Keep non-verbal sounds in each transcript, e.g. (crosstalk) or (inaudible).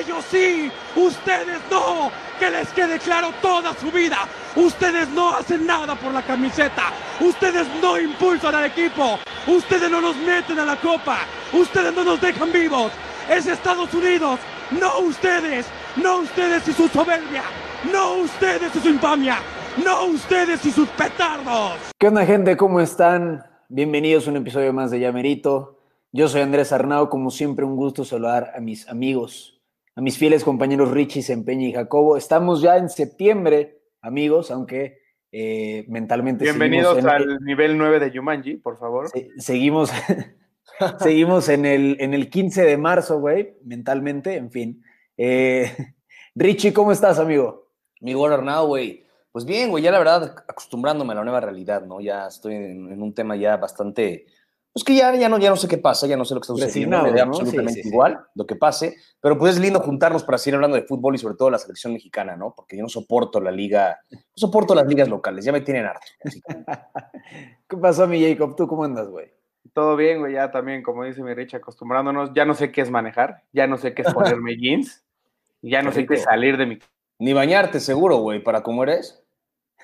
Ellos sí, ustedes no. Que les quede claro toda su vida. Ustedes no hacen nada por la camiseta. Ustedes no impulsan al equipo. Ustedes no nos meten a la copa. Ustedes no nos dejan vivos. Es Estados Unidos. No ustedes. No ustedes y su soberbia. No ustedes y su infamia. No ustedes y sus petardos. ¿Qué onda gente? ¿Cómo están? Bienvenidos a un episodio más de Yamerito. Yo soy Andrés Arnau, como siempre un gusto saludar a mis amigos, a mis fieles compañeros Richie, Sempeña y Jacobo. Estamos ya en septiembre, amigos, aunque eh, mentalmente... Bienvenidos al nivel 9 de Yumanji, por favor. seguimos, (laughs) (laughs) seguimos en el, en el 15 de marzo, güey, mentalmente, en fin. Eh, (laughs) Richie, ¿cómo estás, amigo? Amigo Arnau, güey. Pues bien, güey, ya la verdad acostumbrándome a la nueva realidad, ¿no? Ya estoy en un tema ya bastante pues que ya, ya, no, ya no sé qué pasa, ya no sé lo que está sucediendo, me da absolutamente igual lo que pase, pero pues es lindo juntarnos para seguir hablando de fútbol y sobre todo la selección mexicana, ¿no? Porque yo no soporto la liga, no soporto las ligas locales, ya me tienen harto. (laughs) ¿Qué pasó, mi Jacob? ¿Tú cómo andas, güey? Todo bien, güey, ya también, como dice mi Rich, acostumbrándonos, ya no sé qué es manejar, ya no sé qué es ponerme (laughs) jeans, ya no sé qué es salir de mi... Ni bañarte, seguro, güey, para cómo eres.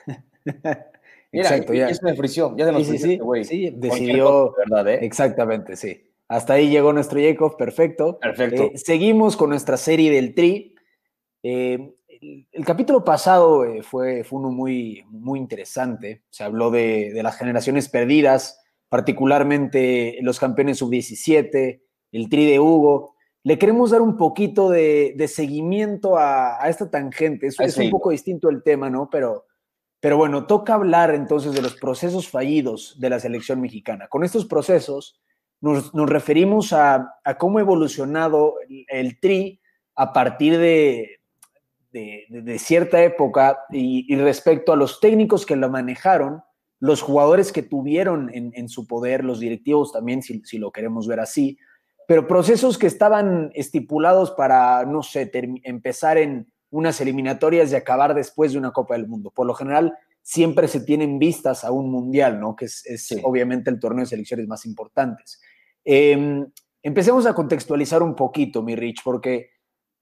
(laughs) Exacto, ya. se me frició, ya se nos sí, sí, sí, sí, decidió, ¿verdad, eh? exactamente, sí. Hasta ahí llegó nuestro Jacob, perfecto. Perfecto. Eh, seguimos con nuestra serie del Tri. Eh, el, capítulo pasado fue, fue uno muy, muy interesante. Se habló de, de las generaciones perdidas, particularmente los campeones sub-17, el Tri de Hugo. Le queremos dar un poquito de, de seguimiento a, a, esta tangente. Es, es un poco distinto el tema, ¿no? Pero pero bueno, toca hablar entonces de los procesos fallidos de la selección mexicana. Con estos procesos nos, referimos a, cómo ha evolucionado el, tri a partir de, de, cierta época y, respecto a los técnicos que lo manejaron, los jugadores que tuvieron en, su poder, los directivos también, si, si, lo queremos ver así, pero procesos que estaban estipulados para, no sé, empezar en unas eliminatorias y acabar después de una Copa del Mundo. Por lo general, siempre se tienen vistas a un mundial, ¿no? Que es, obviamente el torneo de selecciones más importantes. Em, empecemos a contextualizar un poquito, mi Rich, porque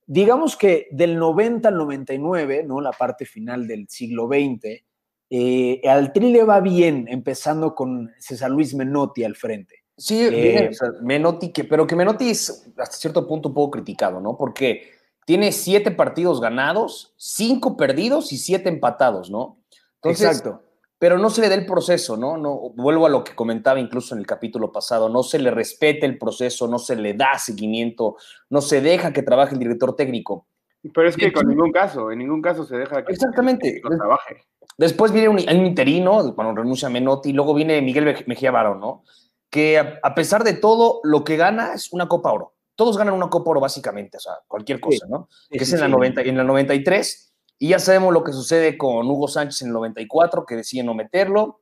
digamos que del 90 al 99, ¿no? La parte final del siglo XX, eh, al Tri le va bien, empezando con César Luis Menotti al frente. Sí, eh, Menotti, que, pero que Menotti es hasta cierto punto un poco criticado, ¿no? Porque tiene siete partidos ganados, cinco perdidos y siete empatados, ¿no? Exacto. Pero no se le da el proceso, ¿no? ¿no? Vuelvo a lo que comentaba incluso en el capítulo pasado, no se le respeta el proceso, no se le da seguimiento, no se deja que trabaje el director técnico. Pero es que con ningún caso, en ningún caso se deja que Exactamente. trabaje. Después viene un, un interino, cuando renuncia Menotti, y luego viene Miguel Mejía Barón, ¿no? Que a, pesar de todo, lo que gana es una Copa Oro todos ganan una Copa Oro básicamente, o sea, cualquier cosa, ¿no? que es en, la 90, en la 93, y ya sabemos lo que sucede con Hugo Sánchez en el 94, que decide no meterlo,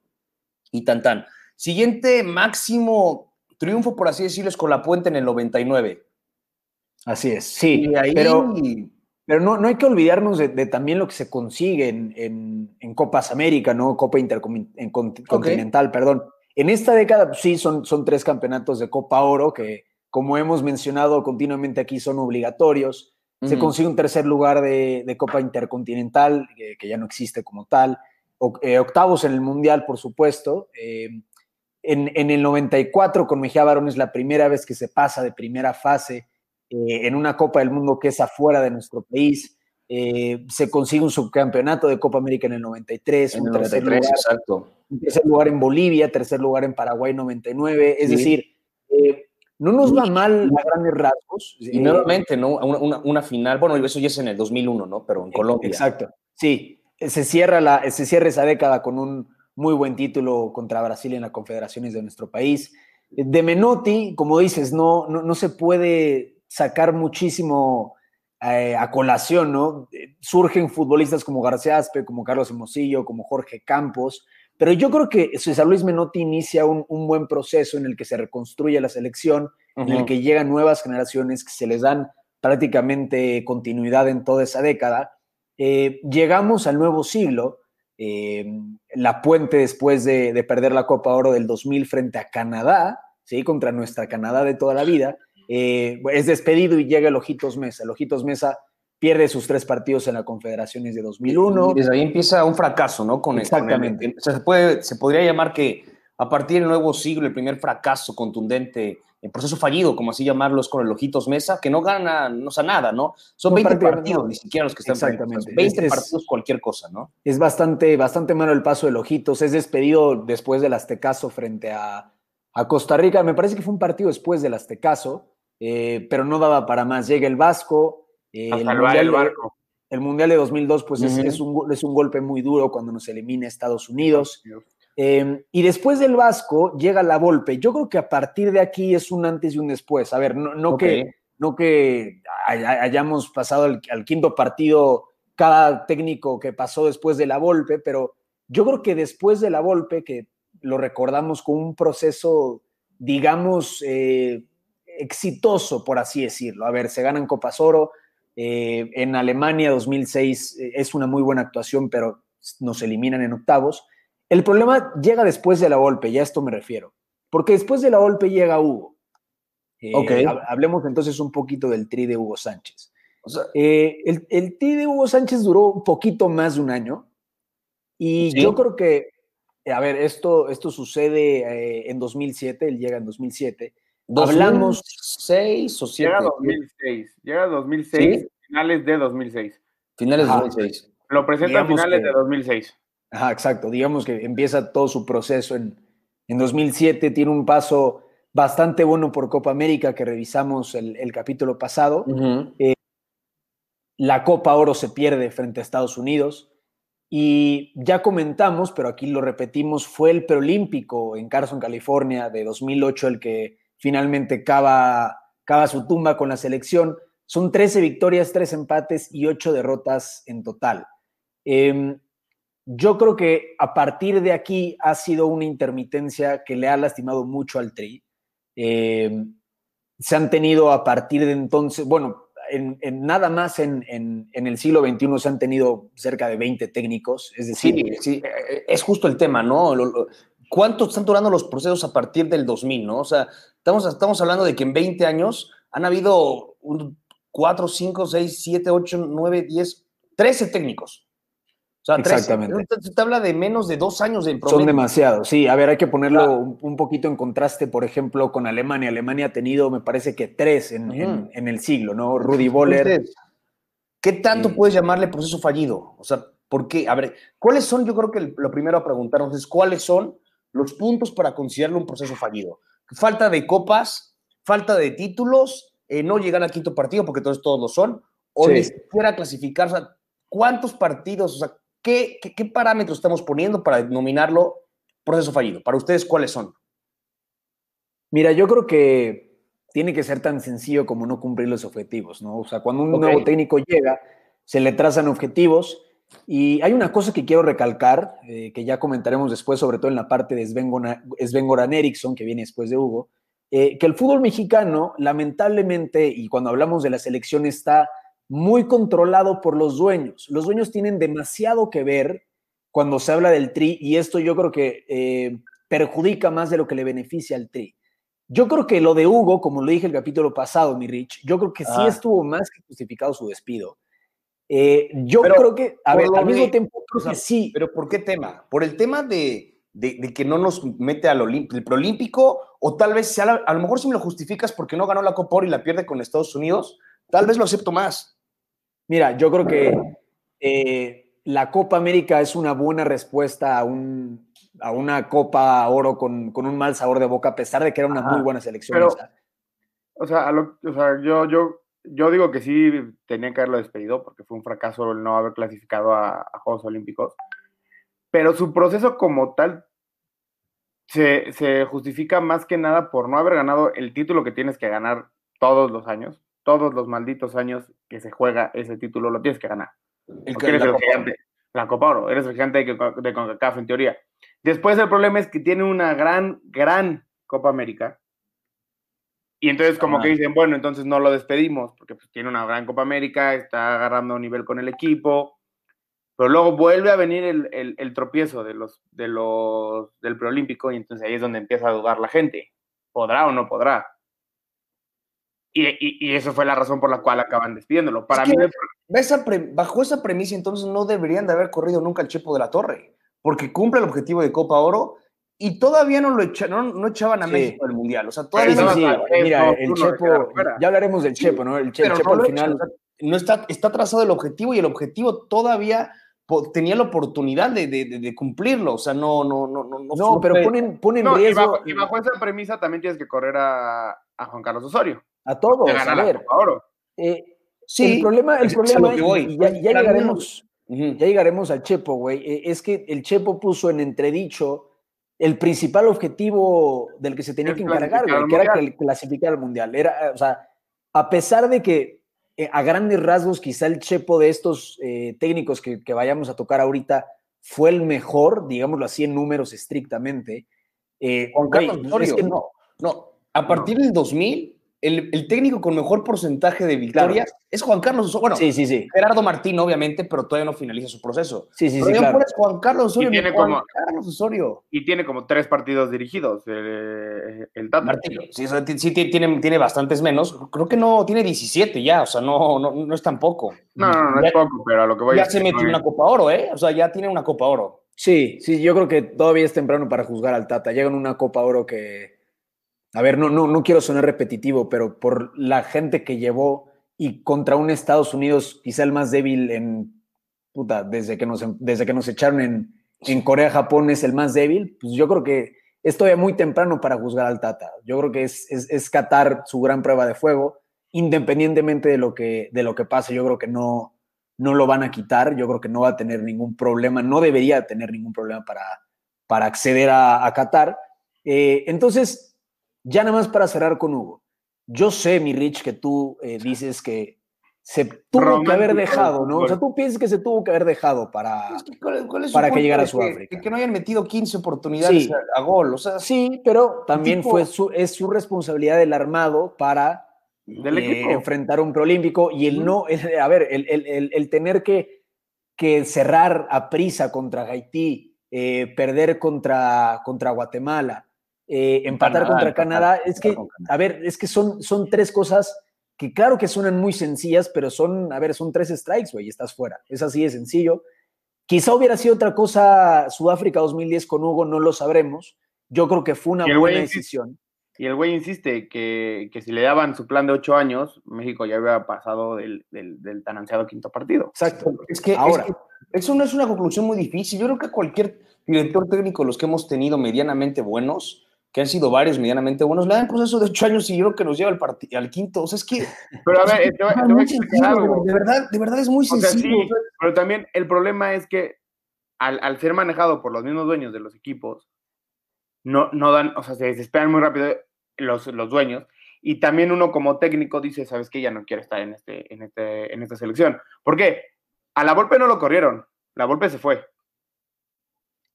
y tan tan. Siguiente máximo triunfo, por así decirlo, es con la Puente en el 99. Así es, sí, pero, pero no, no, hay que olvidarnos de, también lo que se consigue en, en, Copas América, ¿no? Copa Intercontinental, perdón. En esta década, pues sí, son, son tres campeonatos de Copa Oro que como hemos mencionado continuamente aquí, son obligatorios. Se consigue un tercer lugar de, Copa Intercontinental, que, ya no existe como tal. Eh, octavos en el Mundial, por supuesto. Eh, en, el 94 con Mejía Barón es la primera vez que se pasa de primera fase eh, en una Copa del Mundo que es afuera de nuestro país. se consigue un subcampeonato de Copa América en el 93. En el 93, exacto. Un tercer lugar en Bolivia, tercer lugar en Paraguay 99. Es decir, no nos va mal a grandes rasgos. Y nuevamente, ¿no? Una, final, bueno, eso ya es en el 2001, ¿no? Pero en Colombia. Exacto, sí. Se cierra, la, se cierra esa década con un muy buen título contra Brasil en las confederaciones de nuestro país. De Menotti, como dices, no, no, se puede sacar muchísimo eh, a colación, ¿no? Surgen futbolistas como García Aspe, como Carlos Hermosillo, como Jorge Campos, pero yo creo que César Luis Menotti inicia un, buen proceso en el que se reconstruye la selección, en el que llegan nuevas generaciones, que se les dan prácticamente continuidad en toda esa década. Eh, llegamos al nuevo siglo, eh, la puente después de, perder la Copa Oro del 2000 frente a Canadá, ¿sí? contra nuestra Canadá de toda la vida. eh, es despedido y llega el Ojitos Mesa. El Ojitos Mesa pierde sus tres partidos en la Confederaciones de 2001. Y desde ahí empieza un fracaso, ¿no? Con Exactamente. se, puede, se podría llamar que a partir del nuevo siglo, el primer fracaso contundente, el proceso fallido, como así llamarlos, con el Ojitos Mesa, que no gana, no sea nada, ¿no? Son 20 partidos, ni siquiera los que están Exactamente. 20 partidos, cualquier cosa, ¿no? Es bastante, bastante malo el paso del Ojitos. Es despedido después del Aztecaso frente a, a Costa Rica. Me parece que fue un partido después del Aztecaso, eh, pero no daba para más. Llega el Vasco. Eh, el, mundial, barco. De, el Mundial de 2002, pues es, es, un, es, un, golpe muy duro cuando nos elimina Estados Unidos. Eh, y después del Vasco llega la Volpe. Yo creo que a partir de aquí es un antes y un después. A ver, no, no okay. que, no que hayamos pasado al, al, quinto partido cada técnico que pasó después de la Volpe, pero yo creo que después de la Volpe, que lo recordamos con un proceso, digamos, eh, exitoso, por así decirlo. A ver, se ganan Copas Oro. Eh, en Alemania 2006 eh, es una muy buena actuación, pero nos eliminan en octavos. El problema llega después de la golpe, ya a esto me refiero. Porque después de la golpe llega Hugo. Eh, okay. Hablemos entonces un poquito del tri de Hugo Sánchez. O sea, eh, el, el, tri de Hugo Sánchez duró un poquito más de un año. Y ¿Sí? yo creo que, a ver, esto, esto sucede eh, en 2007, él llega en 2007. Hablamos. ¿Seis o siete? Llega 2006. Llega 2006, ¿Sí? finales de 2006. Finales de 2006. Lo presenta a finales que, de 2006. Ajá, exacto. Digamos que empieza todo su proceso en, en 2007, tiene un paso bastante bueno por Copa América que revisamos el, el capítulo pasado. Uh -huh. eh, la Copa Oro se pierde frente a Estados Unidos. Y ya comentamos, pero aquí lo repetimos, fue el preolímpico en Carson, California, de 2008, el que finalmente cava, cava su tumba con la selección. Son 13 victorias, 3 empates y 8 derrotas en total. Eh, yo creo que a partir de aquí ha sido una intermitencia que le ha lastimado mucho al Tri. Eh, se han tenido a partir de entonces, bueno, en, en nada más en, en, en, el siglo XXI se han tenido cerca de 20 técnicos. Es decir, sí, sí, es justo el tema, ¿no? ¿Cuánto están durando los procesos a partir del 2000, no? O sea, estamos, estamos hablando de que en 20 años han habido un 4, 5, 6, 7, 8, 9, 10, 13 técnicos. O sea, Exactamente. 13, se te habla de menos de dos años de promedio. Son demasiados, sí. A ver, hay que ponerlo claro. un, un, poquito en contraste, por ejemplo, con Alemania. Alemania ha tenido, me parece que tres en, uh -huh. en, en el siglo, ¿no? Rudy Boller. ¿Qué tanto sí. puedes llamarle proceso fallido? O sea, ¿por qué? A ver, ¿cuáles son? Yo creo que lo primero a preguntarnos es cuáles son los puntos para considerarlo un proceso fallido. Falta de copas, falta de títulos, eh, no llegar al quinto partido, porque entonces todos lo son, o sí. ni siquiera clasificar. O sea, ¿cuántos partidos? O sea, ¿qué, qué, qué parámetros estamos poniendo para denominarlo proceso fallido? Para ustedes, ¿cuáles son? Mira, yo creo que tiene que ser tan sencillo como no cumplir los objetivos, ¿no? O sea, cuando un okay. nuevo técnico llega, se le trazan objetivos y hay una cosa que quiero recalcar, eh, que ya comentaremos después, sobre todo en la parte de Sven, Sven Goran Eriksson, que viene después de Hugo, eh, que el fútbol mexicano, lamentablemente, y cuando hablamos de la selección, está muy controlado por los dueños. Los dueños tienen demasiado que ver cuando se habla del tri, y esto yo creo que eh, perjudica más de lo que le beneficia al tri. Yo creo que lo de Hugo, como lo dije el capítulo pasado, mi Rich, yo creo que sí ah. estuvo más que justificado su despido. Eh, yo pero, creo que, a ver, al mismo de, tiempo, creo o sea, que sí. Pero ¿por qué tema? ¿Por el tema de, de, de que no nos mete al el preolímpico? O tal vez, sea, a lo mejor si me lo justificas porque no ganó la Copa Oro y la pierde con Estados Unidos, tal vez lo acepto más. Mira, yo creo que eh, la Copa América es una buena respuesta a, un, a una Copa Oro con, con, un mal sabor de boca, a pesar de que era una Ajá. muy buena selección. Pero, o sea, lo, o sea yo, yo, yo digo que sí tenía que haberlo despedido porque fue un fracaso el no haber clasificado a, a Juegos Olímpicos. Pero su proceso como tal se, se, justifica más que nada por no haber ganado el título que tienes que ganar todos los años todos los malditos años que se juega ese título lo tienes que ganar. El que eres el gigante, la Copa Oro, eres el gigante de, de CONCACAF en teoría. Después el problema es que tiene una gran, gran Copa América. Y entonces como ah. que dicen, bueno, entonces no lo despedimos, porque pues, tiene una gran Copa América, está agarrando nivel con el equipo, pero luego vuelve a venir el, el, el tropiezo de los, de los, del preolímpico y entonces ahí es donde empieza a dudar la gente. ¿Podrá o no podrá? Y, y, eso fue la razón por la cual acaban despidiéndolo. Para mí, bajo esa premisa, entonces no deberían de haber corrido nunca el Chepo de la Torre, porque cumple el objetivo de Copa Oro y todavía no lo no, echaban a México del Mundial. O sea, todavía no, Mira, el Chepo, ya hablaremos del Chepo, ¿no? El, Chepo al final. no está, está trazado el objetivo y el objetivo todavía tenía la oportunidad de, de, cumplirlo, o sea, no, no, no, no. No, pero ponen, ponen riesgo. Y bajo, esa premisa también tienes que correr a, a Juan Carlos Osorio. A todos, a ver. Eh, sí, el problema, el problema y ya, llegaremos, ya llegaremos al Chepo, güey, eh, es que el Chepo puso en entredicho el principal objetivo del que se tenía que encargar, güey, que era clasificar al Mundial. Era, o sea, a pesar de que eh, a grandes rasgos quizá el Chepo de estos técnicos que, vayamos a tocar ahorita fue el mejor, digámoslo así en números estrictamente. Juan Carlos Osorio, no, no, a partir del 2000 el, técnico con mejor porcentaje de victorias es Juan Carlos Osorio. Bueno, sí, sí, sí. Gerardo Martín, obviamente, pero todavía no finaliza su proceso. Sí, sí, sí. Claro. Juan Carlos Osorio. Y tiene, como, Carlos Osorio. y tiene como tres partidos dirigidos, el, el Tata. Martín, sí, sí tiene, tiene bastantes menos. Creo que no, tiene 17 ya, o sea, no, no, no es tan poco. No, no, no es poco, pero a lo que voy Ya se metió una Copa Oro, ¿eh? O sea, ya tiene una Copa Oro. Sí, sí, yo creo que todavía es temprano para juzgar al Tata. Llega en una Copa Oro que a ver, no, no, no quiero sonar repetitivo, pero por la gente que llevó y contra un Estados Unidos quizá el más débil en, puta, desde que nos, desde que nos echaron en, en Corea, Japón es el más débil, pues yo creo que es todavía muy temprano para juzgar al Tata. Yo creo que es, es, es Qatar su gran prueba de fuego, independientemente de lo que, de lo que pase, yo creo que no, no lo van a quitar, yo creo que no va a tener ningún problema, no debería tener ningún problema para, para acceder a, a Qatar. Eh, entonces, ya nada más para cerrar con Hugo. Yo sé, mi Rich, que tú eh, dices que se tuvo que haber dejado, ¿no? O sea, tú piensas que se tuvo que haber dejado para, para que llegara a Sudáfrica. Que, no hayan metido 15 oportunidades a, gol, o sea. Sí, pero también fue su, es su responsabilidad del armado para eh, enfrentar un preolímpico y el no, a ver, el, tener que, que, cerrar a prisa contra Haití, eh, perder contra, contra Guatemala, eh, empatar contra Canadá. Es que, a ver, es que son, son tres cosas que claro que suenan muy sencillas, pero son, a ver, son tres strikes, güey, estás fuera. Es así de sencillo. Quizá hubiera sido otra cosa Sudáfrica 2010 con Hugo, no lo sabremos. Yo creo que fue una buena decisión. Y el güey insiste que, que, si le daban su plan de ocho años, México ya hubiera pasado del, del, tan ansiado quinto partido. Exacto. Es que, Ahora, eso no es una conclusión muy difícil. Yo creo que cualquier director técnico, los que hemos tenido medianamente buenos, que han sido varios medianamente buenos, le dan proceso de ocho años y yo creo que nos lleva al, al quinto. O sea, es que. Pero a ver, De verdad, de verdad es muy sencillo. pero también el problema es que al, al, ser manejado por los mismos dueños de los equipos, no, no dan, o sea, se desesperan muy rápido los, los dueños. Y también uno como técnico dice, ¿sabes qué? Ya no quiero estar en, este, en, este, en esta selección. ¿Por qué? A la Volpe no lo corrieron. La Volpe se fue.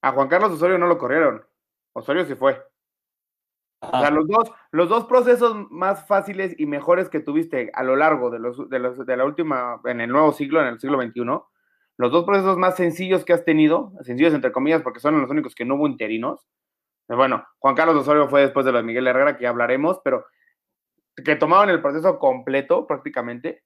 A Juan Carlos Osorio no lo corrieron. Osorio se fue. O sea, los dos, los dos procesos más fáciles y mejores que tuviste a lo largo de, los, de, los, de la última, en el nuevo siglo, en el siglo XXI, los dos procesos más sencillos que has tenido, sencillos entre comillas, porque son los únicos que no hubo interinos. Bueno, Juan Carlos Osorio fue después de los de Miguel Herrera, que ya hablaremos, pero que tomaron el proceso completo prácticamente,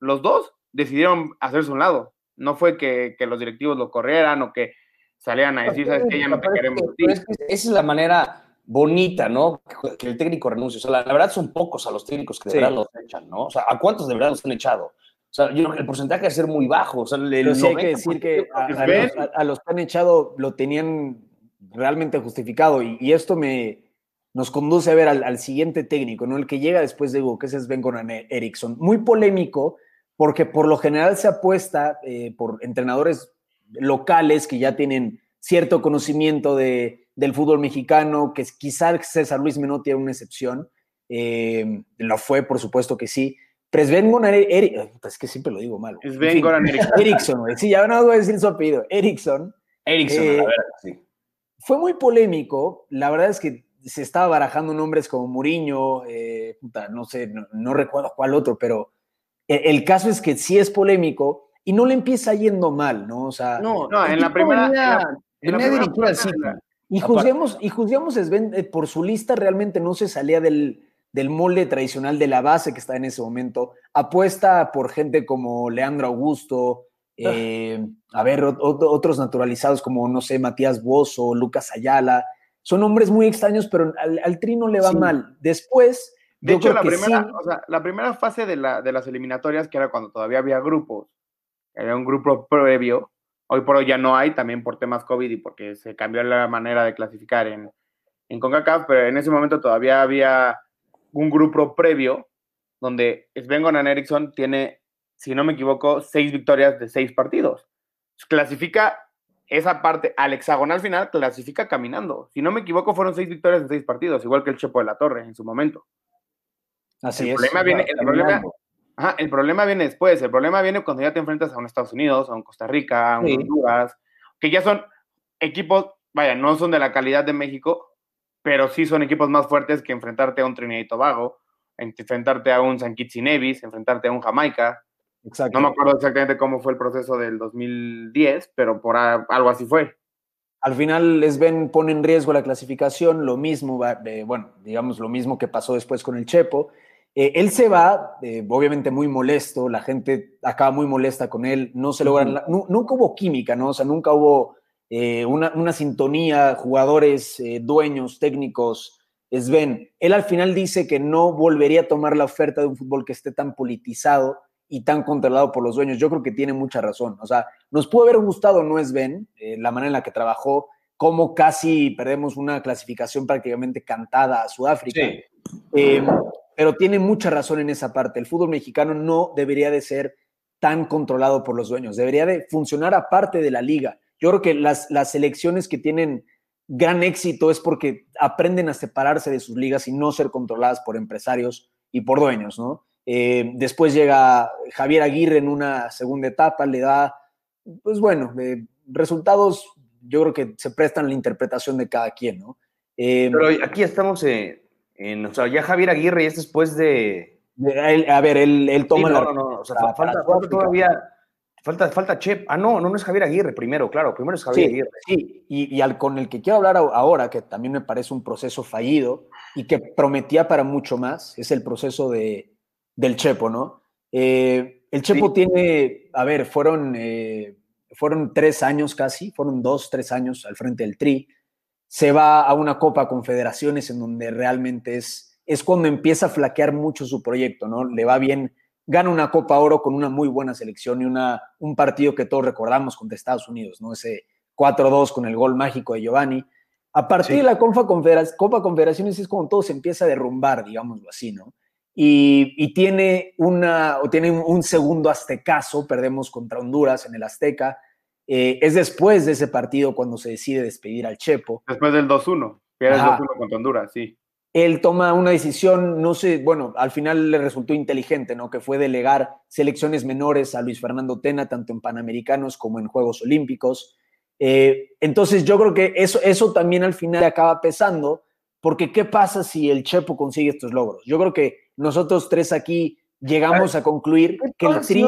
los dos decidieron hacerse un lado. No fue que, que los directivos lo corrieran o que salieran a decir, sabes que ya no te queremos. esa es la manera bonita, ¿no? Que el técnico renuncie. O sea, la, verdad son pocos a los técnicos que de verdad los echan, ¿no? O sea, ¿a cuántos de verdad los han echado? O sea, yo, el porcentaje debe ser muy bajo. O sea, el, sí hay que decir que a, los, que han echado lo tenían realmente justificado. Y, esto me nos conduce a ver al, siguiente técnico, ¿no? El que llega después de Hugo, que es Sven Goran Eriksson. Muy polémico, porque por lo general se apuesta eh, por entrenadores locales que ya tienen cierto conocimiento de, del fútbol mexicano, que quizás César Luis Menotti era una excepción, eh, lo fue, por supuesto que sí, pero Sven Goran Eriksson, es que siempre lo digo mal. Sven Goran (laughs) Eriksson. sí, ya no voy a decir su apellido, Eriksson. Eriksson, eh, la verdad, sí. Fue muy polémico, la verdad es que se estaba barajando nombres como Muriño, eh, no sé, no, recuerdo cuál otro, pero el, caso es que sí es polémico y no le empieza yendo mal, ¿no? O sea, no, no en la primera... En la, directora sí. Y juzguemos, y juzguemos Sven, eh, por su lista realmente no se salía del, del molde tradicional de la base que está en ese momento. Apuesta por gente como Leandro Augusto, ah. eh, a ver, otros naturalizados como, no sé, Matías Bozo, Lucas Ayala. Son hombres muy extraños, pero al, Trino le va mal. Después, de hecho, la primera, la primera fase de, la, de, las eliminatorias, que era cuando todavía había grupos, era un grupo previo, hoy por hoy ya no hay, también por temas COVID y porque se cambió la manera de clasificar en, en CONCACAF, pero en ese momento todavía había un grupo previo donde Sven Goran Eriksson tiene, si no me equivoco, seis victorias de seis partidos. Clasifica esa parte al hexagonal final, clasifica caminando. Si no me equivoco, fueron seis victorias en seis partidos, igual que el Chepo de la Torre en su momento. Así el es. Problema viene, el, problema, el problema viene después. El problema viene cuando ya te enfrentas a un Estados Unidos, a un Costa Rica, a un Honduras, que ya son equipos, vaya, no son de la calidad de México, pero sí son equipos más fuertes que enfrentarte a un Trinidad y Tobago, enfrentarte a un San Kitts y Nevis, enfrentarte a un Jamaica. Exacto. No me acuerdo exactamente cómo fue el proceso del 2010, pero por algo así fue. Al final, Sven pone en riesgo la clasificación, lo mismo, bueno, digamos lo mismo que pasó después con el Chepo. Eh, él se va, eh, obviamente muy molesto, la gente acaba muy molesta con él, no se logra, nunca hubo química, ¿no? O sea, nunca hubo eh, una, sintonía, jugadores, dueños, técnicos. Sven, él al final dice que no volvería a tomar la oferta de un fútbol que esté tan politizado y tan controlado por los dueños. Yo creo que tiene mucha razón. O sea, nos pudo haber gustado, no eh, la manera en la que trabajó, cómo casi perdemos una clasificación prácticamente cantada a Sudáfrica. Pero tiene mucha razón en esa parte. El fútbol mexicano no debería de ser tan controlado por los dueños, debería de funcionar aparte de la liga. Yo creo que las, las selecciones que tienen gran éxito es porque aprenden a separarse de sus ligas y no ser controladas por empresarios y por dueños, ¿no? Eh, después llega Javier Aguirre en una segunda etapa, le da, pues bueno, eh, resultados yo creo que se prestan la interpretación de cada quien, ¿no? Eh, Pero aquí estamos en, o sea, ya Javier Aguirre es después de... a ver, él, toma la... No, no, o sea, falta, todavía Falta, falta Chep. Ah, no, no, no es Javier Aguirre primero, claro. Primero es Javier Aguirre. Sí, y, al, con el que quiero hablar ahora, que también me parece un proceso fallido y que prometía para mucho más, es el proceso de, del Chepo, ¿no? Eh, el Chepo tiene, a ver, fueron, eh, fueron tres años casi, fueron dos, tres años al frente del Tri. Se va a una Copa Confederaciones en donde realmente es, es cuando empieza a flaquear mucho su proyecto, ¿no? Le va bien gana una Copa Oro con una muy buena selección y una, un partido que todos recordamos contra Estados Unidos, ¿no? Ese 4-2 con el gol mágico de Giovanni. A partir de la Copa, Confederaciones es como todo se empieza a derrumbar, digámoslo así, ¿no? Y, tiene, una, o tiene un segundo aztecaso, perdemos contra Honduras en el Azteca. Eh, es después de ese partido cuando se decide despedir al Chepo. Después del 2-1, que era el 2-1 contra Honduras, sí él toma una decisión, no sé, bueno, al final le resultó inteligente, ¿no? Que fue delegar selecciones menores a Luis Fernando Tena, tanto en Panamericanos como en Juegos Olímpicos. Eh, entonces yo creo que eso, eso también al final acaba pesando, porque ¿qué pasa si el Chepo consigue estos logros? Yo creo que nosotros tres aquí llegamos a, concluir que el tri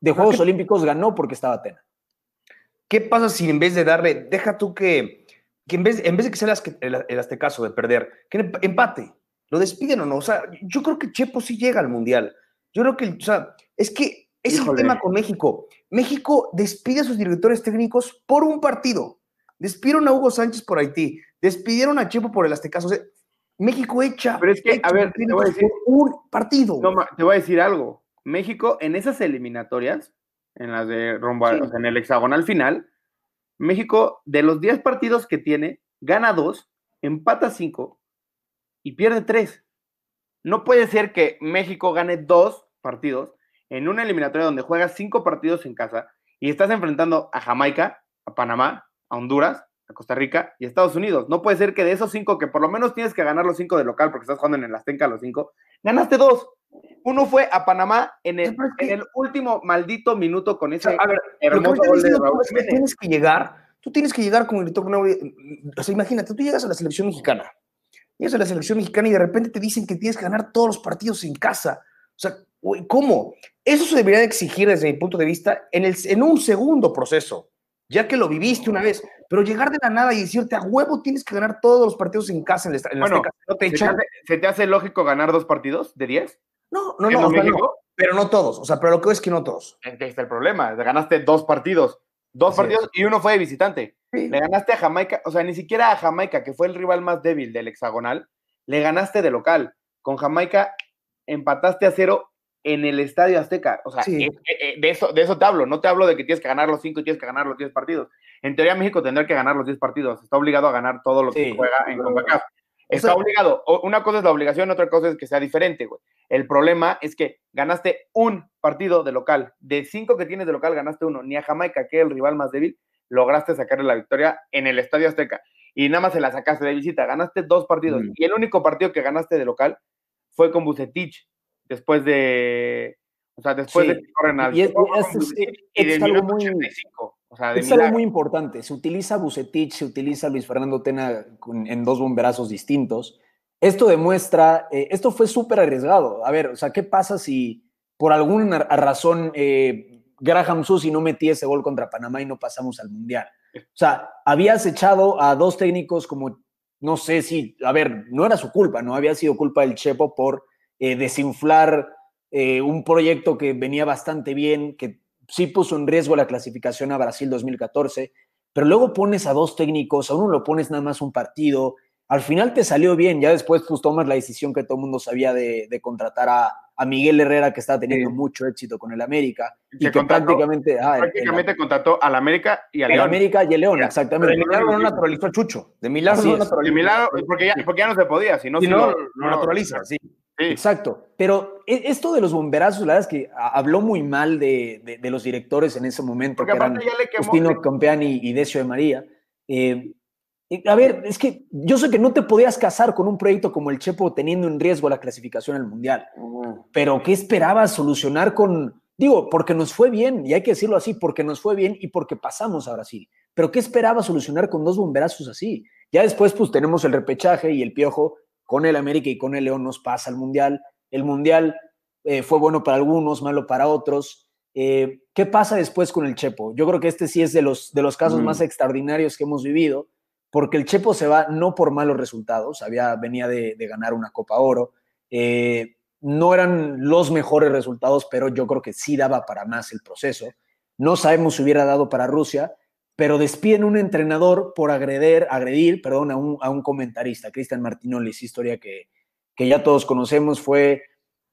de Juegos Olímpicos ganó porque estaba Tena. ¿Qué pasa si en vez de darle, deja tú que que en vez, en vez de que sea el, el, caso de perder, que empate, lo despiden o no. O sea, yo creo que Chepo sí llega al Mundial. Yo creo que, o sea, es que es el tema con México. México despide a sus directores técnicos por un partido. Despidieron a Hugo Sánchez por Haití, despidieron a Chepo por el Aztecaso. O sea, México echa. Pero es que, a ver, te voy a decir, un partido. No, te voy a decir algo. México en esas eliminatorias, en las de rumbo, en el hexagonal final, México, de los 10 partidos que tiene, gana 2, empata 5 y pierde 3. No puede ser que México gane 2 partidos en una eliminatoria donde juegas 5 partidos en casa y estás enfrentando a Jamaica, a Panamá, a Honduras, a Costa Rica y a Estados Unidos. No puede ser que de esos 5, que por lo menos tienes que ganar los 5 de local porque estás jugando en el Azteca los 5, ganaste 2. Uno fue a Panamá en el, en el último maldito minuto con ese a ver, hermoso gol de Raúl. tienes que llegar, tú tienes que llegar con el director O sea, imagínate, tú llegas a la selección mexicana. Llegas a la selección mexicana y de repente te dicen que tienes que ganar todos los partidos en casa. O sea, ¿cómo? Eso se debería de exigir desde mi punto de vista en, el, en un segundo proceso ya que lo viviste una vez, pero llegar de la nada y decirte a huevo tienes que ganar todos los partidos en casa, en, la, bueno, ¿se, te hace, ¿se, te hace, lógico ganar dos partidos de 10? No, no, no, no, pero no todos, o sea, pero lo que es que no todos. Ahí está el problema, ganaste dos partidos, dos partidos y uno fue de visitante. Le ganaste a Jamaica, o sea, ni siquiera a Jamaica, que fue el rival más débil del hexagonal, le ganaste de local. Con Jamaica empataste a cero en el Estadio Azteca. O sea, eh, eh, de, eso, de eso te hablo. No te hablo de que tienes que ganar los cinco y tienes que ganar los diez partidos. En teoría, México tendrá que ganar los diez partidos. Está obligado a ganar todo lo que juega en CONCACAF. Está obligado. Una cosa es la obligación, otra cosa es que sea diferente, güey. El problema es que ganaste un partido de local. De cinco que tienes de local, ganaste uno. Ni a Jamaica, que es el rival más débil, lograste sacarle la victoria en el Estadio Azteca. Y nada más se la sacaste de visita. Ganaste dos partidos. Mm. Y el único partido que ganaste de local fue con Bucetich después de. O sea, después de que corren al. Y es, algo muy, es algo muy importante. Se utiliza Bucetich, se utiliza Luis Fernando Tena en dos bomberazos distintos. Esto demuestra, eh, esto fue súper arriesgado. A ver, o sea, ¿qué pasa si por alguna razón eh, Graham Susi no metía ese gol contra Panamá y no pasamos al Mundial? O sea, habías echado a dos técnicos como, no sé si, a ver, no era su culpa, no había sido culpa del Chepo por eh, desinflar un proyecto que venía bastante bien, que sí puso en riesgo la clasificación a Brasil 2014, pero luego pones a dos técnicos, a uno lo pones nada más un partido, al final te salió bien, ya después pues tomas la decisión que todo el mundo sabía de, contratar a, Miguel Herrera, que está teniendo mucho éxito con el América, y que prácticamente... Ah, prácticamente contrató al América y al León. América y el León, exactamente. de milagro no naturalizó a Chucho. De milagro no naturalizó. De milagro, porque ya, porque ya no se podía, si no, si no, no, naturaliza, sí. Exacto. Pero e, esto de los bomberazos, la verdad es que habló muy mal de, los directores en ese momento, que eran Justino Campeani y Decio de María. Eh, a ver, es que yo sé que no te podías casar con un proyecto como el Chepo teniendo en riesgo la clasificación al Mundial. Pero ¿qué esperabas solucionar con, digo, porque nos fue bien, y hay que decirlo así, porque nos fue bien y porque pasamos a Brasil. Pero ¿qué esperabas solucionar con dos bomberazos así? Ya después pues tenemos el repechaje y el piojo con el América y con el León nos pasa al Mundial. El Mundial eh, fue bueno para algunos, malo para otros. Eh, ¿Qué pasa después con el Chepo? Yo creo que este sí es de los, de los casos más extraordinarios que hemos vivido, porque el Chepo se va no por malos resultados, había, venía de, ganar una Copa Oro, eh, no eran los mejores resultados, pero yo creo que sí daba para más el proceso. No sabemos si hubiera dado para Rusia, pero despiden un entrenador por agredir, agredir perdón, a, un, a un comentarista, Cristian Martinoli, historia que, que, ya todos conocemos, fue...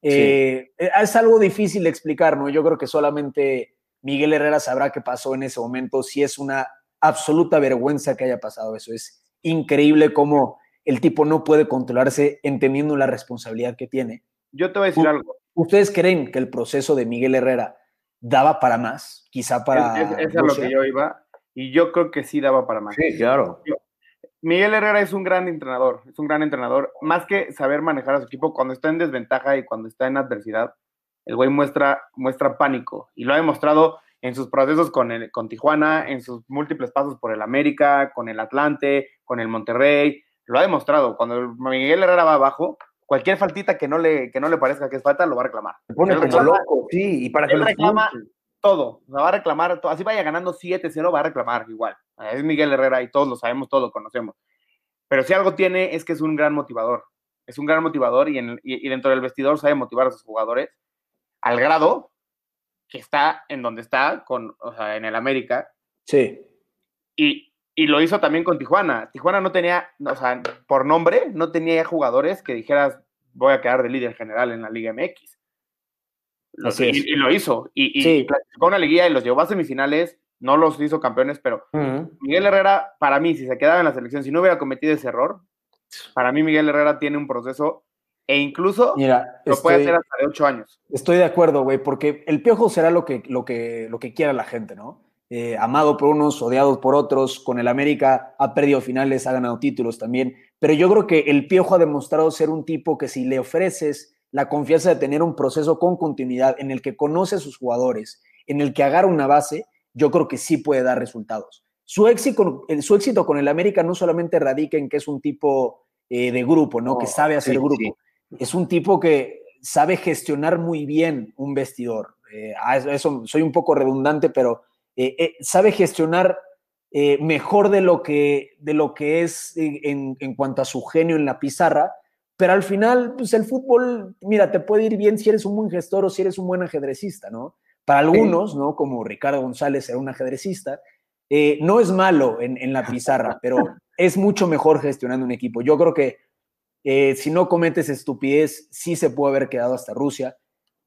Eh, es algo difícil de explicar, ¿no? Yo creo que solamente Miguel Herrera sabrá qué pasó en ese momento, si es una absoluta vergüenza que haya pasado eso. Es increíble cómo el tipo no puede controlarse entendiendo la responsabilidad que tiene. Yo te voy a decir algo. ¿Ustedes creen que el proceso de Miguel Herrera daba para más? Quizá para... Es, es, es lo que yo iba y yo creo que sí daba para más. Sí, claro. Miguel Herrera es un gran entrenador, es un gran entrenador. Más que saber manejar a su equipo cuando está en desventaja y cuando está en adversidad, el güey muestra, muestra pánico y lo ha demostrado en sus procesos con, el, con Tijuana, en sus múltiples pasos por el América, con el Atlante, con el Monterrey. Lo ha demostrado. Cuando Miguel Herrera va abajo, cualquier faltita que no le, que no le parezca que es falta, lo va a reclamar. Se pone como loco, sí, y para que lo reclama, todo. O va a reclamar, así vaya ganando 7-0, va a reclamar igual. Es Miguel Herrera y todos lo sabemos, todos lo conocemos. Pero si algo tiene es que es un gran motivador. Es un gran motivador y, en, y, dentro del vestidor sabe motivar a sus jugadores al grado que está en donde está, con, o sea, en el América. Sí. Y, y lo hizo también con Tijuana. Tijuana no tenía, o sea, por nombre, no tenía jugadores que dijeras, voy a quedar de líder general en la Liga MX y, lo hizo. Y, y una liguilla y los llevó a semifinales. No los hizo campeones, pero Miguel Herrera, para mí, si se quedaba en la selección, si no hubiera cometido ese error, para mí Miguel Herrera tiene un proceso e incluso lo puede hacer hasta de ocho años. Estoy de acuerdo, güey, porque el piojo será lo que, lo que, lo que quiera la gente, ¿no? Eh, amado por unos, odiado por otros, con el América ha perdido finales, ha ganado títulos también, pero yo creo que el piojo ha demostrado ser un tipo que si le ofreces la confianza de tener un proceso con continuidad en el que conoce a sus jugadores, en el que agarra una base, yo creo que sí puede dar resultados. Su éxito, su éxito con el América no solamente radica en que es un tipo eh, de grupo, ¿no? que oh, sabe hacer grupo. Es un tipo que sabe gestionar muy bien un vestidor. Eh, eso, soy un poco redundante, pero eh, sabe gestionar eh, mejor de lo que, de lo que es eh, en, en, cuanto a su genio en la pizarra, pero al final, pues el fútbol, mira, te puede ir bien si eres un buen gestor o si eres un buen ajedrecista, ¿no? Para algunos, ¿no? Como Ricardo González era un ajedrecista, eh, no es malo en, en, la pizarra, pero es mucho mejor gestionando un equipo. Yo creo que eh, si no cometes estupidez, sí se puede haber quedado hasta Rusia.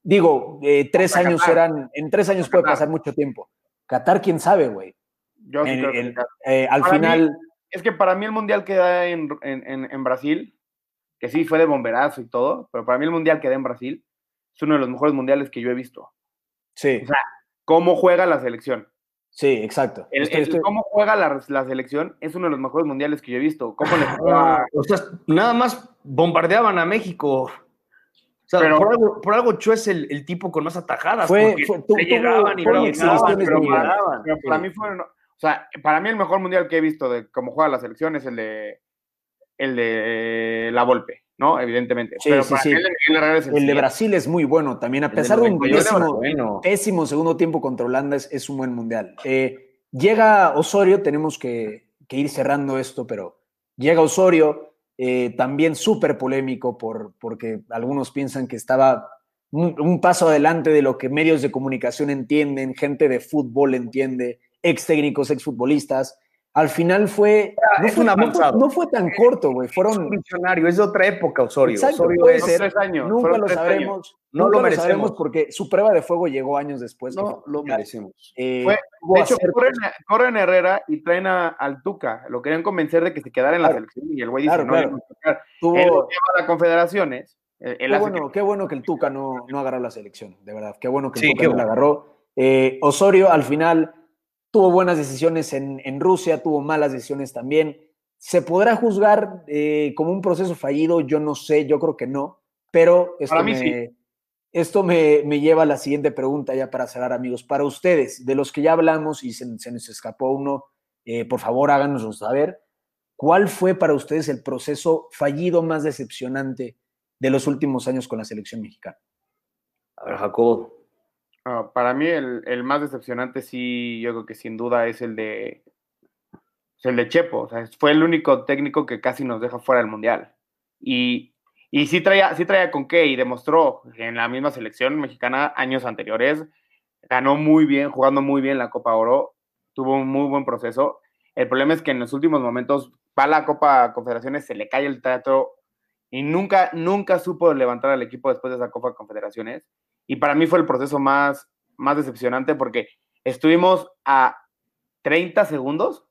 Digo, eh, tres años Qatar. eran, en tres años puede pasar mucho tiempo. Qatar, quién sabe, güey. Yo sí creo que eh, al para final. Mí, es que para mí el mundial que da en, en, en, Brasil, que sí fue de bomberazo y todo, pero para mí el mundial que da en Brasil es uno de los mejores mundiales que yo he visto. Sí. O sea, cómo juega la selección. Sí, exacto. El, estoy, estoy... Cómo juega la, la, selección es uno de los mejores mundiales que yo he visto. ¿Cómo le juega? O sea, nada más bombardeaban a México. O sea, pero, por, algo, por algo Cho es el, el, tipo con más atajadas. Fue, fue tú, llegaban y no llegaban, pero, paraban, pero para mí fue, o sea, para mí el mejor mundial que he visto de cómo juega la selección es el de el de la Volpe, ¿no? Evidentemente. Sí, pero sí, sí. El, el, el, de Brasil es muy bueno también, a pesar de, un pésimo, bueno. pésimo, segundo tiempo contra Holanda, es, es un buen mundial. Eh, llega Osorio, tenemos que, que, ir cerrando esto, pero llega Osorio, eh, también súper polémico por, porque algunos piensan que estaba un, un, paso adelante de lo que medios de comunicación entienden, gente de fútbol entiende, ex técnicos, ex futbolistas. Al final fue. No fue, no, fue, no fue, tan corto, güey. Fueron. funcionario, es de otra época, Osorio. Exacto, Osorio puede es, ser. Tres años, nunca lo tres sabremos. Años. No nunca lo merecemos. sabremos porque su prueba de fuego llegó años después. No lo merecemos. Eh, fue, de hecho, corren, corren, Herrera y traen a, al Tuca. Lo querían convencer de que se quedara en la claro. selección. Y el güey dice: claro, No, claro. no Tuvo... Él lleva a las confederaciones. Él qué, bueno, que... qué bueno que el Tuca no, no agarró la selección, de verdad. Qué bueno que el sí, Tuca no la agarró. Eh, Osorio, al final, tuvo buenas decisiones en, en Rusia, tuvo malas decisiones también. ¿Se podrá juzgar eh, como un proceso fallido? Yo no sé, yo creo que no, pero esto, para mí me, sí. esto me, me, lleva a la siguiente pregunta ya para cerrar, amigos. Para ustedes, de los que ya hablamos y se, se nos escapó uno, eh, por favor háganoslo saber. ¿Cuál fue para ustedes el proceso fallido más decepcionante de los últimos años con la selección mexicana? A ver, Jacobo. Uh, para mí el, el, más decepcionante sí, yo creo que sin duda es el de el de Chepo, o sea, fue el único técnico que casi nos deja fuera del Mundial. Y, y sí, traía, sí traía con qué y demostró en la misma selección mexicana años anteriores, ganó muy bien, jugando muy bien la Copa Oro, tuvo un muy buen proceso. El problema es que en los últimos momentos va la Copa Confederaciones, se le cae el teatro y nunca, nunca supo levantar al equipo después de esa Copa Confederaciones. Y para mí fue el proceso más, más decepcionante porque estuvimos a 30 segundos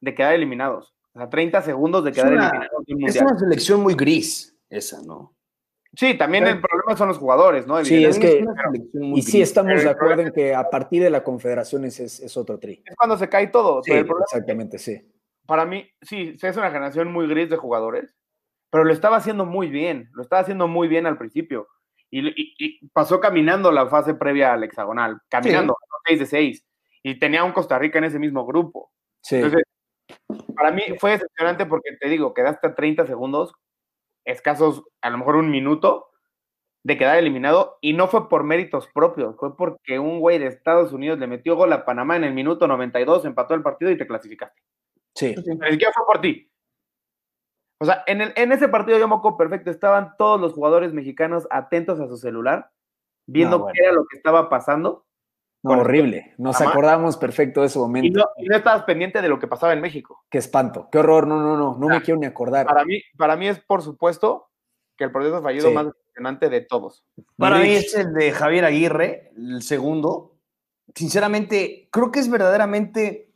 de quedar eliminados. O sea, 30 segundos de quedar es una, eliminados. Es una selección muy gris, esa, ¿no? Sí, también el problema son los jugadores, ¿no? Sí, es que. y sí, estamos de acuerdo en que a partir de la Confederación es, es otro tri. Es cuando se cae todo. Sí, problema, exactamente, sí. Para mí, sí, es una generación muy gris de jugadores, pero lo estaba haciendo muy bien. Lo estaba haciendo muy bien al principio. Y, y, y pasó caminando la fase previa al hexagonal, caminando, 6 sí. de 6. Y tenía un Costa Rica en ese mismo grupo. Sí. Entonces, para mí fue decepcionante porque te digo, quedaste a 30 segundos, escasos, a lo mejor un minuto, de quedar eliminado, y no fue por méritos propios, fue porque un güey de Estados Unidos le metió gol a Panamá en el minuto 92, empató el partido y te clasificaste. Sí. Ni siquiera fue por ti. O sea, en, el, en ese partido yo me acuerdo perfecto, estaban todos los jugadores mexicanos atentos a su celular, viendo no, bueno. qué era lo que estaba pasando. No, horrible. Nos acordamos perfecto de ese momento. Y no, y no, estabas pendiente de lo que pasaba en México. Qué espanto, qué horror. No, no, no, no me quiero ni acordar. Para mí, para mí es, por supuesto, que el proceso fallido sí. más decepcionante de todos. Para mí es el de Javier Aguirre, el segundo. Sinceramente, creo que es verdaderamente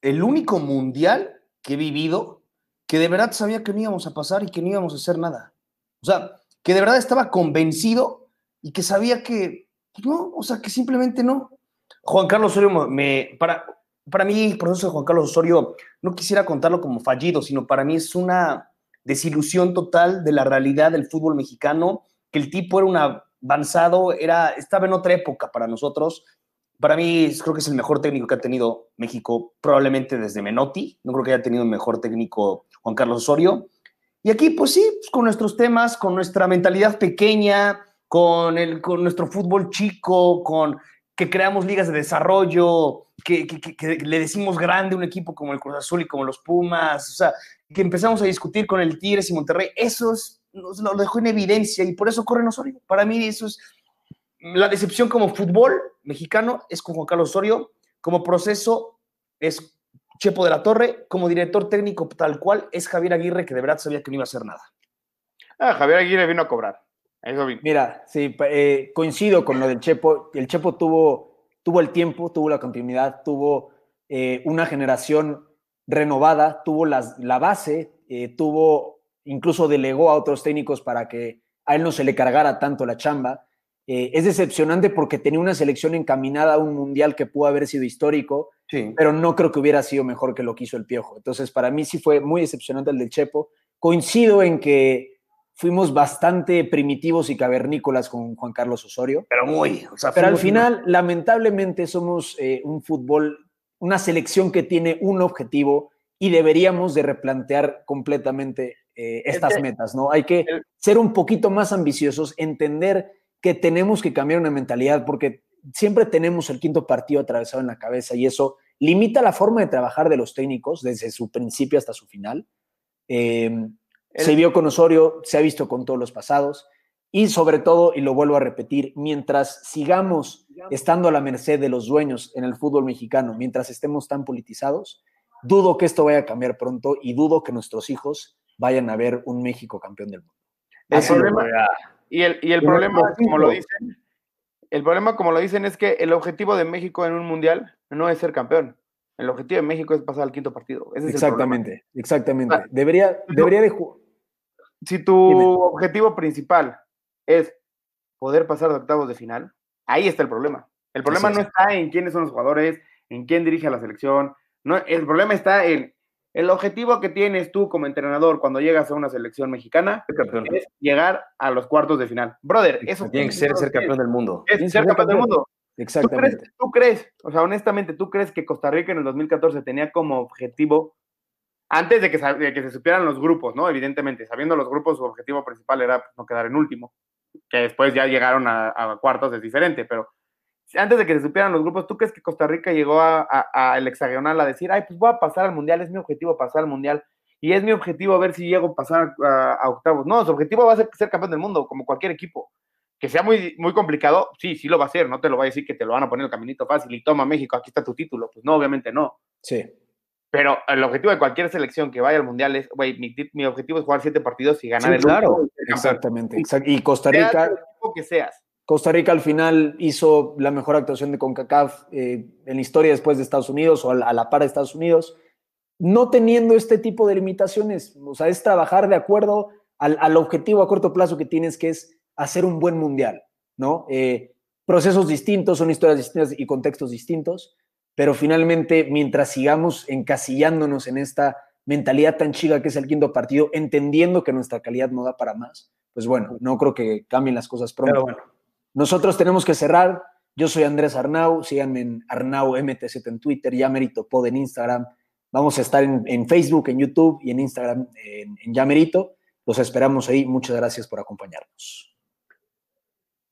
el único mundial que he vivido que de verdad sabía que no íbamos a pasar y que no íbamos a hacer nada. O sea, que de verdad estaba convencido y que sabía que pues no, o sea, que simplemente no. Juan Carlos Osorio, me, para, para mí el proceso de Juan Carlos Osorio no quisiera contarlo como fallido, sino para mí es una desilusión total de la realidad del fútbol mexicano, que el tipo era un avanzado, era, estaba en otra época para nosotros. Para mí creo que es el mejor técnico que ha tenido México, probablemente desde Menotti. No creo que haya tenido un mejor técnico Juan Carlos Osorio. Y aquí, pues sí, pues con nuestros temas, con nuestra mentalidad pequeña, con, el, con nuestro fútbol chico, con que creamos ligas de desarrollo, que, le decimos grande un equipo como el Cruz Azul y como los Pumas, o sea, que empezamos a discutir con el Tigres y Monterrey, eso nos lo dejó en evidencia y por eso corren Osorio. Para mí eso es la decepción como fútbol mexicano es con Juan Carlos Osorio, como proceso es Chepo de la Torre, como director técnico tal cual es Javier Aguirre, que de verdad sabía que no iba a hacer nada. Ah, Javier Aguirre vino a cobrar. Mira, sí, eh, coincido con lo del Chepo. El Chepo tuvo, tuvo el tiempo, tuvo la continuidad, tuvo eh, una generación renovada, tuvo las, la base, eh, tuvo, incluso delegó a otros técnicos para que a él no se le cargara tanto la chamba. Es decepcionante porque tenía una selección encaminada a un mundial que pudo haber sido histórico, pero no creo que hubiera sido mejor que lo que hizo el Piojo. Entonces, para mí sí fue muy decepcionante el del Chepo. Coincido en que fuimos bastante primitivos y cavernícolas con Juan Carlos Osorio. Pero muy. pero al final, lamentablemente, somos eh, un fútbol, una selección que tiene un objetivo y deberíamos de replantear completamente eh, estas metas, ¿no? Hay que ser un poquito más ambiciosos, entender que tenemos que cambiar una mentalidad porque siempre tenemos el quinto partido atravesado en la cabeza y eso limita la forma de trabajar de los técnicos desde su principio hasta su final. Eh, se vio con Osorio, se ha visto con todos los pasados y sobre todo, y lo vuelvo a repetir, mientras sigamos estando a la merced de los dueños en el fútbol mexicano, mientras estemos tan politizados, dudo que esto vaya a cambiar pronto y dudo que nuestros hijos vayan a ver un México campeón del mundo. El problema, y el, y el problema, como lo dicen, el problema, como lo dicen, es que el objetivo de México en un mundial no es ser campeón. El objetivo de México es pasar al quinto partido. exactamente, exactamente. debería, debería de Si tu objetivo principal es poder pasar de octavos de final, ahí está el problema. El problema no está en quiénes son los jugadores, en quién dirige a la selección. No, el problema está en el objetivo que tienes tú como entrenador cuando llegas a una selección mexicana es llegar a los cuartos de final. Brother, eso tiene que ser ser campeón del mundo. Es ser campeón del mundo. Exactamente. ¿Tú crees, o sea, honestamente, tú crees que Costa Rica en el 2014 tenía como objetivo, antes de que, que se supieran los grupos, ¿no? Evidentemente, sabiendo los grupos, su objetivo principal era pues, no quedar en último, que después ya llegaron a, cuartos, es diferente, pero antes de que se supieran los grupos, ¿tú crees que Costa Rica llegó al hexagonal a decir, ay, pues voy a pasar al mundial, es mi objetivo pasar al mundial? Y es mi objetivo ver si llego a pasar a, octavos. No, su objetivo va a ser ser campeón del mundo, como cualquier equipo que sea muy, muy complicado, sí, sí lo va a hacer, no te lo va a decir que te lo van a poner el caminito fácil y toma México, aquí está tu título, pues no, obviamente no. Sí. Pero el objetivo de cualquier selección que vaya al Mundial es, güey, mi, objetivo es jugar siete partidos y ganar el claro, exactamente, Y Costa Rica... que seas. Costa Rica al final hizo la mejor actuación de CONCACAF eh, en la historia después de Estados Unidos o a la par de Estados Unidos, no teniendo este tipo de limitaciones. O sea, es trabajar de acuerdo al, objetivo a corto plazo que tienes, que es hacer un buen mundial, ¿no? Eh, procesos distintos, son historias distintas y contextos distintos, pero finalmente, mientras sigamos encasillándonos en esta mentalidad tan chica que es el quinto partido, entendiendo que nuestra calidad no da para más, pues bueno, no creo que cambien las cosas pronto. bueno. Nosotros tenemos que cerrar. Yo soy Andrés Arnau, síganme en Arnau MTZ en Twitter, ya Merito Pod en Instagram. Vamos a estar en, Facebook, en YouTube y en Instagram en, en Yamerito. Los esperamos ahí. Muchas gracias por acompañarnos.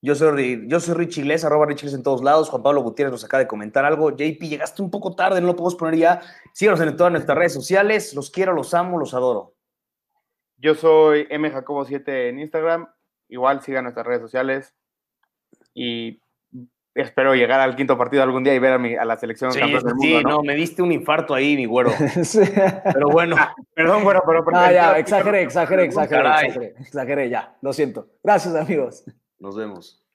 Yo soy, yo soy Rich Iglesias, arroba Rich en todos lados. Juan Pablo Gutiérrez nos acaba de comentar algo. JP, llegaste un poco tarde, no lo podemos poner ya. Síganos en todas nuestras redes sociales. Los quiero, los amo, los adoro. Yo soy mjacobo7 en Instagram. Igual sigan nuestras redes sociales. Y espero llegar al quinto partido algún día y ver a, mi, a la selección sí, del Sí, ¿no? me diste un infarto ahí, mi güero. (laughs) Pero bueno. (laughs) Perdón, güero, pero... Ah, ya, exageré, exageré, exageré, exageré, exageré, ya. Lo siento. Gracias, amigos. Nos vemos.